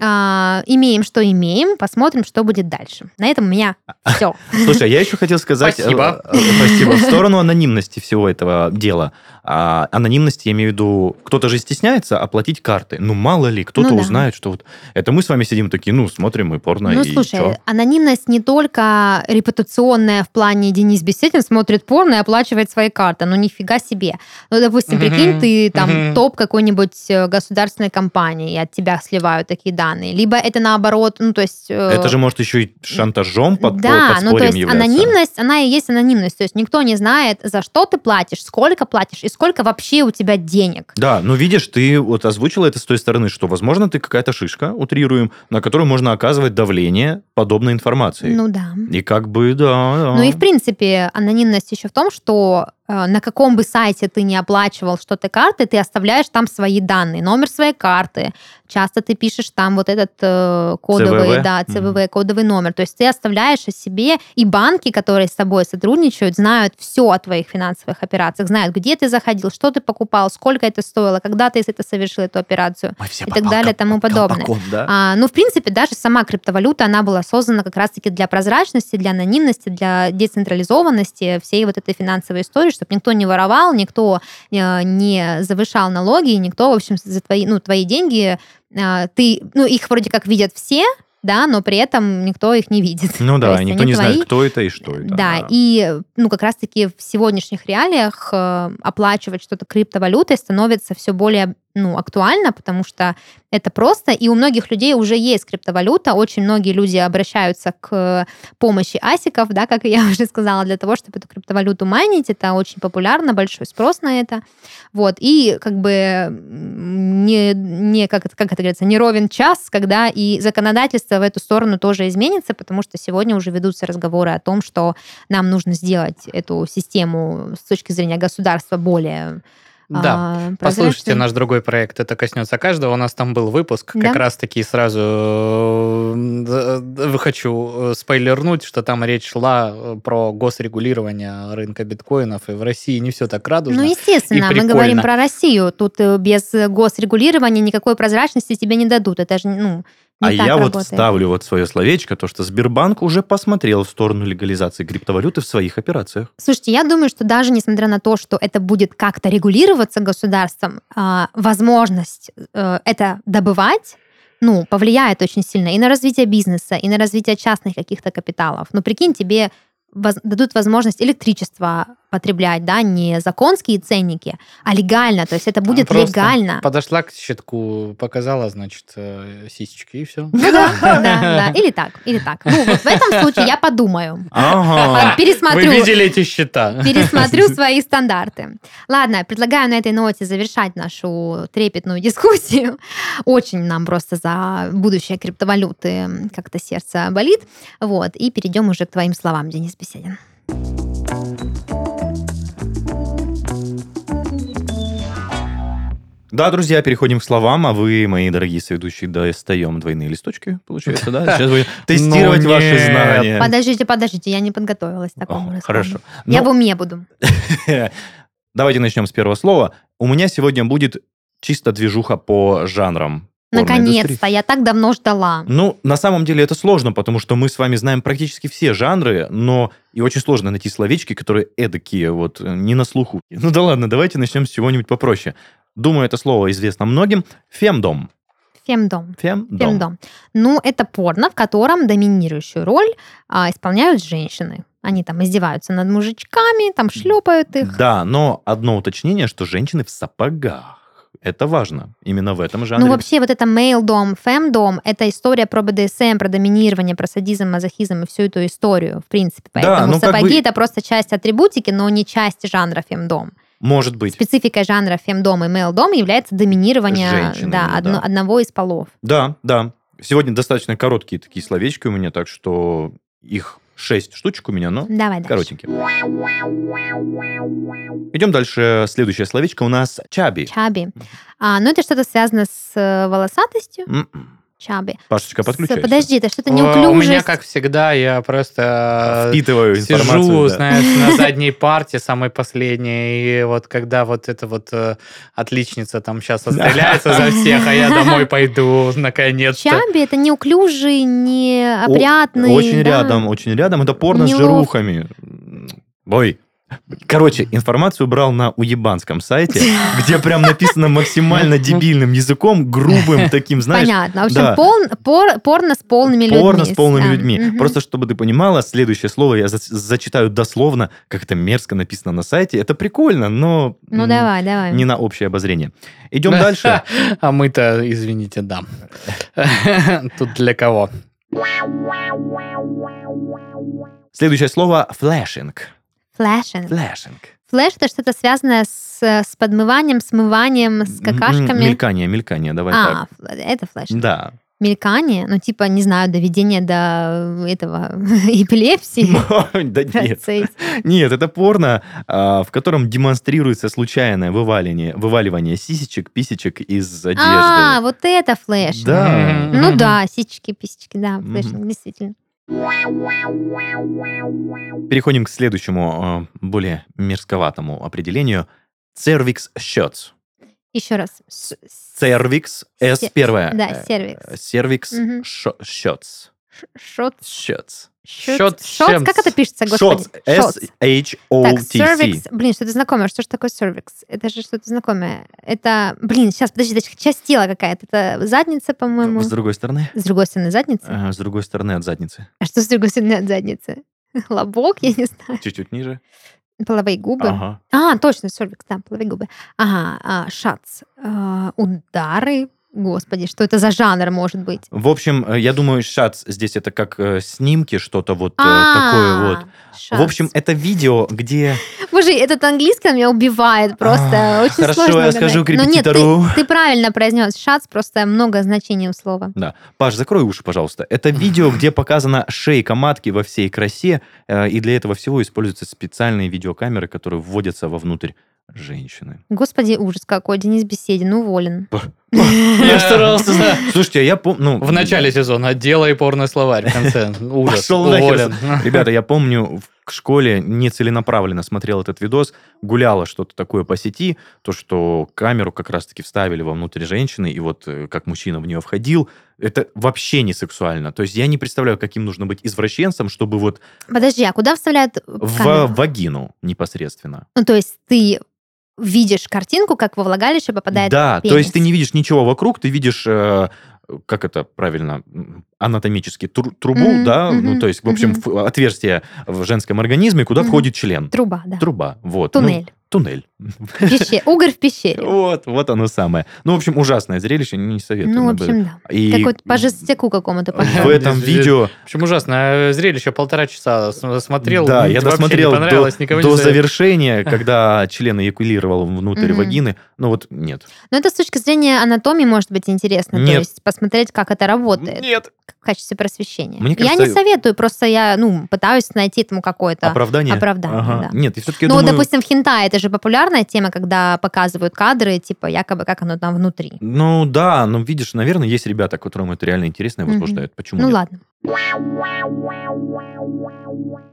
а, имеем, что имеем, посмотрим, что будет дальше. На этом у меня все. Слушай, я еще хотел сказать... Спасибо. Э, э, спасибо. В сторону анонимности всего этого дела. А, анонимности, я имею в виду, кто-то же стесняется оплатить карты. Ну, мало ли, кто-то ну, да. узнает, что вот... Это мы с вами сидим такие, ну, смотрим мы порно Ну, и слушай, чё? анонимность не только репутационная в плане Денис Беседин смотрит порно и оплачивает свои карты. Ну, нифига себе. Ну, допустим, прикинь, ты там топ какой-нибудь э, государственной компании, и от тебя сливают такие данные данные, либо это наоборот, ну то есть... Э, это же может еще и шантажом под Да, ну то есть являться. анонимность, она и есть анонимность, то есть никто не знает, за что ты платишь, сколько платишь и сколько вообще у тебя денег. Да, ну видишь, ты вот озвучила это с той стороны, что, возможно, ты какая-то шишка, утрируем, на которую можно оказывать давление подобной информации. Ну да. И как бы, да, да. Ну и в принципе анонимность еще в том, что на каком бы сайте ты не оплачивал что-то карты, ты оставляешь там свои данные, номер своей карты. Часто ты пишешь там вот этот э, кодовый, ЦВВ? да, ЦВВ, mm-hmm. кодовый номер. То есть ты оставляешь о себе, и банки, которые с тобой сотрудничают, знают все о твоих финансовых операциях, знают, где ты заходил, что ты покупал, сколько это стоило, когда ты это совершил эту операцию и так далее, тому подобное. да? а, ну, в принципе, даже сама криптовалюта, она была создана как раз-таки для прозрачности, для анонимности, для децентрализованности всей вот этой финансовой истории, чтобы никто не воровал, никто э, не завышал налоги, никто, в общем, за твои, ну, твои деньги, э, ты, ну, их вроде как видят все, да, но при этом никто их не видит. Ну да, никто не твои. знает, кто это и что это. Да, да. и ну как раз-таки в сегодняшних реалиях э, оплачивать что-то криптовалютой становится все более ну, актуально, потому что это просто, и у многих людей уже есть криптовалюта, очень многие люди обращаются к помощи асиков, да, как я уже сказала, для того, чтобы эту криптовалюту майнить, это очень популярно, большой спрос на это, вот, и как бы не, не как, это, как это говорится, не ровен час, когда и законодательство в эту сторону тоже изменится, потому что сегодня уже ведутся разговоры о том, что нам нужно сделать эту систему с точки зрения государства более Да. а, Послушайте наш другой проект «Это коснется каждого». У нас там был выпуск, Да? как раз-таки сразу э, д- д- хочу э, спойлернуть, что там речь шла э, про госрегулирование рынка биткоинов, и в России не все так радужно. Ну, естественно, мы говорим про Россию. Тут э, без госрегулирования никакой прозрачности тебе не дадут. Это же, ну, не а я вот работает. ставлю вот свое словечко, то, что Сбербанк уже посмотрел в сторону легализации криптовалюты в своих операциях. Слушайте, я думаю, что даже несмотря на то, что это будет как-то регулироваться государством, а, возможность э, это добывать, ну, повлияет очень сильно и на развитие бизнеса, и на развитие частных каких-то капиталов. Ну, прикинь, тебе дадут возможность электричество потреблять, да, не за конские ценники, а легально, то есть это будет Просто легально. Подошла к щитку, показала, значит, э, сисечки, и все. Ну да, да, да. Или так, или так. Ну, вот в этом случае я подумаю. Ага. Вы Пересмотрю. видели эти счета? Пересмотрю свои стандарты. Ладно, предлагаю на этой ноте завершать нашу трепетную дискуссию. Очень нам просто за будущее криптовалюты как-то сердце болит. Вот, и перейдем уже к твоим словам, Денис Беседин. Да, друзья, переходим к словам, а вы, мои дорогие соведущие, достаем двойные листочки, получается, да? Сейчас будем тестировать Ну, ваши нет. знания. Подождите, подождите, я не подготовилась к такому. Хорошо. Я в Ну, уме буду. Давайте начнем с первого слова. У меня сегодня будет чисто движуха по жанрам. Наконец-то, я так давно ждала. Ну, на самом деле это сложно, потому что мы с вами знаем практически все жанры, но и очень сложно найти словечки, которые эдакие, вот, не на слуху. Ну да ладно, давайте начнем с чего-нибудь попроще. Думаю, это слово известно многим. Фемдом. Фемдом. Фемдом. Фемдом. Ну, это порно, в котором доминирующую роль а, исполняют женщины. Они там издеваются над мужичками, там шлепают их. Да, но одно уточнение, что женщины в сапогах. Это важно. Именно в этом жанре. Ну, вообще, вот это мейл-дом, фем-дом, это история про БДСМ, про доминирование, про садизм, мазохизм и всю эту историю, в принципе. Поэтому ну, как сапоги бы- это просто часть атрибутики, но не часть жанра фемдом. Может быть. Спецификой жанра фемдом и мейл-дом является доминирование Женщинами, да, одно- да. одного из полов. Да, да. Сегодня достаточно короткие такие словечки у меня, так что их шесть штучек у меня, но Давай дальше. коротенькие. Идем дальше. Следующее словечко у нас чаби. Чаби. А, ну, это что-то связано с э, волосатостью. М-м. Чаби. Пашечка, подключайся. Подожди, это что-то О, неуклюжее. У меня, как всегда, я просто э, Впитываю информацию. сижу, да. знаешь, на задней парте, самой последней, и вот когда вот эта вот э, отличница там сейчас отстреляется за всех, а я домой пойду, наконец-то. Чаби это неуклюжий, О- неопрятный. Очень да. рядом, очень рядом. Это порно с жирухами. Ой. Короче, информацию брал на уебанском сайте, где прям написано максимально дебильным языком, грубым таким, знаешь, Понятно. В общем, да. пол- пор- порно с полными людьми. порно с полными Да. людьми. Мгм. Просто чтобы ты понимала, следующее слово я за- зачитаю дословно, как это мерзко написано на сайте. Это прикольно, но Ну, м, давай, давай. не на общее обозрение. Идем дальше. А мы-то, извините, да. Тут для кого? Следующее слово flashing. Flashing. Flashing. Flash это что-то связанное с, с подмыванием, смыванием, с М, какашками. Мелькание, мелькание, давай а, так. это flashing. Да. Мелькание, ну, типа, не знаю, доведение до этого эпилепсии. Да нет. Нет, это порно, а, в котором демонстрируется случайное вываливание, вываливание сисечек, писечек из одежды. А, вот это flash. Да. Ну да, сисечки, писечки, да, flashing, действительно. Переходим к следующему, э, более мерзковатому определению. Cervix shots. Еще раз. С- с- Cervix, S Се- первое. Да, Э. Cervix sho- shots. Shot. Shots. Счет с Shot, чем? как это пишется, господи? Shots. Shots. Так, S-H-O-T-C. cervix, блин, что-то знакомое. Что же такое cervix? Это же что-то знакомое. Это, блин, сейчас, подожди, это часть тела какая-то. Это задница, по-моему. С другой стороны? С другой стороны задница? Э, С другой стороны от задницы. А что с другой стороны от задницы? Лобок, я не знаю. Чуть-чуть ниже. Половые губы. Ага. А, точно, cervix, да, половые губы. Ага, а, шац. А, удары. Господи, что это за жанр может быть? В общем, э, я думаю, шац здесь это как э, снимки, что-то вот э, А, такое вот. шац. В общем, это видео, где... Боже, этот английский меня убивает просто. А, Очень хорошо, сложно я схожу к Но нет, ты, репетитору. ты правильно произнес шац, просто много значений у слова. Да. Паш, закрой уши, пожалуйста. Это видео, где показана шейка матки во всей красе, э, и для этого всего используются специальные видеокамеры, которые вводятся вовнутрь женщины. Господи, ужас какой. Денис Беседин уволен. Я старался. да. Слушайте, а я помню... Ну, В начале сезона делай порно-словарь, в конце ужас, уволен. Ребята, я помню, в школе нецеленаправленно смотрел этот видос, гуляло что-то такое по сети, то, что камеру как раз-таки вставили вовнутрь женщины, и вот э, как мужчина в нее входил, это вообще не сексуально. То есть я не представляю, каким нужно быть извращенцем, чтобы вот Подожди, а куда вставляют в камеру? вагину непосредственно. Ну, то есть ты видишь картинку, как во влагалище попадает да, пенис. то есть ты не видишь ничего вокруг, ты видишь, э, как это правильно, анатомически, тру- трубу, Мгм, да, ну, мгм, то есть, в общем, в- отверстие в женском организме, куда Мгм. входит член. Труба, да. Труба, вот. ну, Туннель. туннель. Пещер- Угорь в пещере. Вот, вот оно самое. Ну, в общем, ужасное зрелище, не советую. Ну, в общем, да. И Как вот по жестяку какому-то в этом видео, В общем, ужасное зрелище. Полтора часа смотрел. да, я досмотрел до, завершения, когда член эякулировал внутрь вагины. Ну, вот нет. Но это с точки зрения анатомии может быть интересно. То есть посмотреть, как это работает Нет. В качестве просвещения. Мне я кажется, не советую, просто я ну, пытаюсь найти этому какое-то... Оправдание? оправдание, да. Нет, и все-таки ну, думаю... допустим, в хентай это же популярная тема, когда показывают кадры, типа, якобы, как оно там внутри. Ну да, ну видишь, наверное, есть ребята, которым это реально интересно и возбуждает. Почему ну нет? ладно.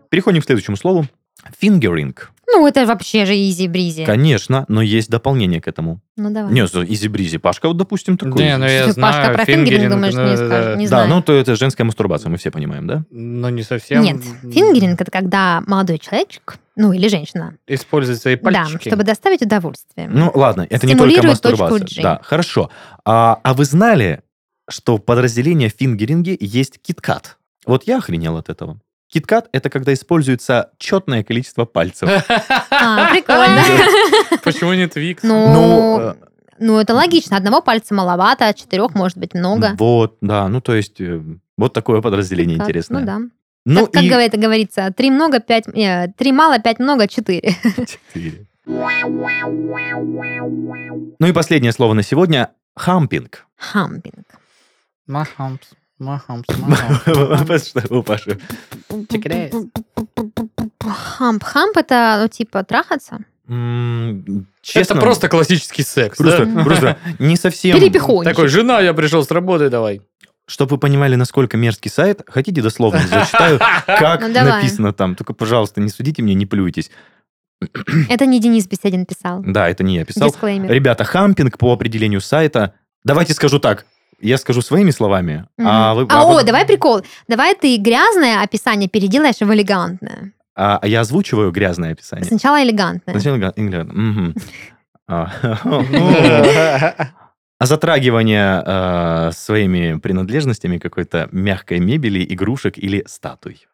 Переходим к следующему слову. Fingering. Ну, это вообще же easy-breezy. Конечно, но есть дополнение к этому. Ну, давай. Не, easy-breezy. Пашка, вот, допустим, такой. Не, ну я Пашка знаю, про fingering, fingering, думаешь, не ну, скажет? Не да, знаю. ну то это женская мастурбация, мы все понимаем, да? Ну, не совсем. Нет, fingering это когда молодой человечек, ну или женщина, Используют свои да, пальчики. чтобы доставить удовольствие. Ну ладно, это не только Стимулирует точку мастурбация. G. Да, хорошо. А, а вы знали, что в подразделении fingering и есть KitKat? Вот я охренел от этого. KitKat это когда используется четное количество пальцев. А, прикольно. Почему не Twix? Ну, Ну, э, ну, это логично. Одного пальца маловато, а четырех может быть много. Вот, да, ну то есть э, вот такое подразделение Как- интересное. Ну да. Ну как, как и- говорит- говорится, три много, пять... э, три мало, пять много, четыре. Четыре. Ну и последнее слово на сегодня – humping. Humping. My humps, my humps, my humps. Что у Паши? Check it out. Hump. Hump это, ну, типа, трахаться. М, Это Честно, просто классический секс. просто, да? просто не совсем... Перепихончик. Такой, жена, я пришел с работы, давай. Чтобы вы понимали, насколько мерзкий сайт, хотите дословно зачитаю, как Ну, написано там. Только, пожалуйста, не судите меня, не плюйтесь. Это не Денис Беседин писал. Да, это не я писал. Дисклеймер. Ребята, humping по определению сайта... Давайте скажу так. Я скажу своими словами, а вы... А, а о, вот- давай прикол. Давай ты грязное описание переделаешь в элегантное. а я озвучиваю грязное описание. Сначала элегантное. Сначала га- элегантно. Мгм. А, А затрагивание э, своими принадлежностями какой-то мягкой мебели, игрушек или статуй.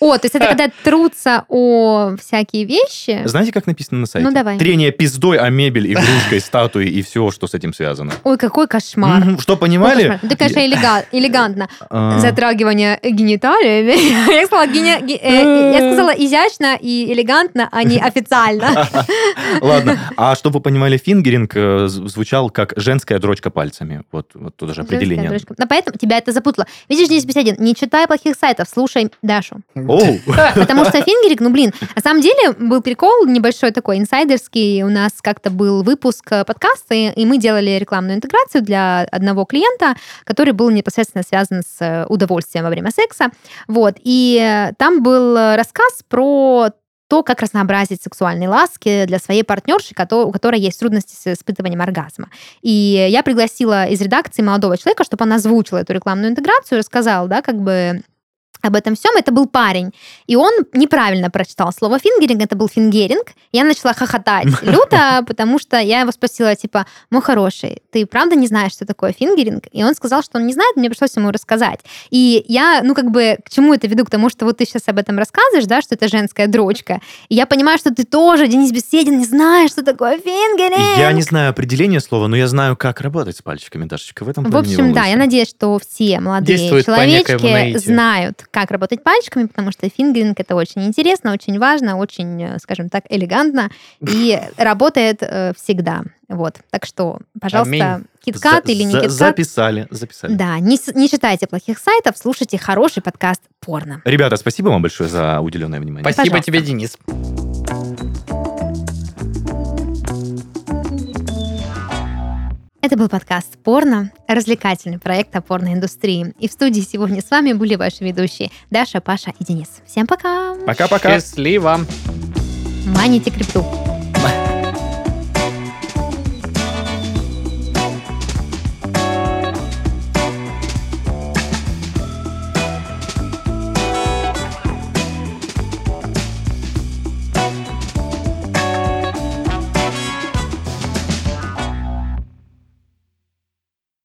О, то есть это когда трутся о всякие вещи. Знаете, как написано на сайте? Ну, давай. Трение пиздой о мебель, игрушкой, статуи и все, что с этим связано. Ой, какой кошмар. Мгм. Что, понимали? кошмар. Ну, Ты, конечно, элега- элегантно. А, Затрагивание гениталиями. Я сказала, гене- ге- э, я сказала изящно и элегантно, а не официально. Ладно, а чтобы вы понимали, фингеринг э, з- звучал как женская дрочка пальцами. Вот, вот тут же определение. Но поэтому тебя это запутало. Видишь, Денис Беседин, не читай плохих сайтов, слушай Дашу. Оу, Потому что фингеринг, ну блин, на самом деле был прикол небольшой такой, инсайдерский. У нас как-то был выпуск э, подкаста, и мы делали рекламную интеграцию для одного клиента, который был непосредственно связан с э, удовольствием во время секса. Вот. И э, там был э, рассказ про то, как разнообразить сексуальные ласки для своей партнерши, у которой есть трудности с испытыванием оргазма. И я пригласила из редакции молодого человека, чтобы он озвучил эту рекламную интеграцию, рассказал, да, как бы об этом всем. Это был парень. И он неправильно прочитал слово fingering, это был fingering. Я начала хохотать люто, потому что я его спросила, типа, мой хороший, ты правда не знаешь, что такое fingering? И он сказал, что он не знает, мне пришлось ему рассказать. И я, ну, как бы, к чему это веду? К тому, что вот ты сейчас об этом рассказываешь, да, что это женская дрочка. И я понимаю, что ты тоже, Денис Беседин, не знаешь, что такое фингеринг. я не знаю определение слова, но я знаю, как работать с пальчиками, Дашечка. В этом В общем, да, я надеюсь, что все молодые Действует человечки знают, как работать пальчиками, потому что фингеринг это очень интересно, очень важно, очень, э, скажем так, элегантно и работает э, всегда. Вот. Так что, пожалуйста, Аминь. киткат За- или не за- киткат. Записали, записали. Да, не, не читайте плохих сайтов, слушайте хороший подкаст порно. Ребята, спасибо вам большое за уделенное внимание. Спасибо Пожалуйста. тебе, Денис. Это был подкаст «Порно», развлекательный проект о порноиндустрии. И в студии сегодня с вами были ваши ведущие Даша, Паша и Денис. Всем пока! Пока-пока! Счастливо! Маните крипту!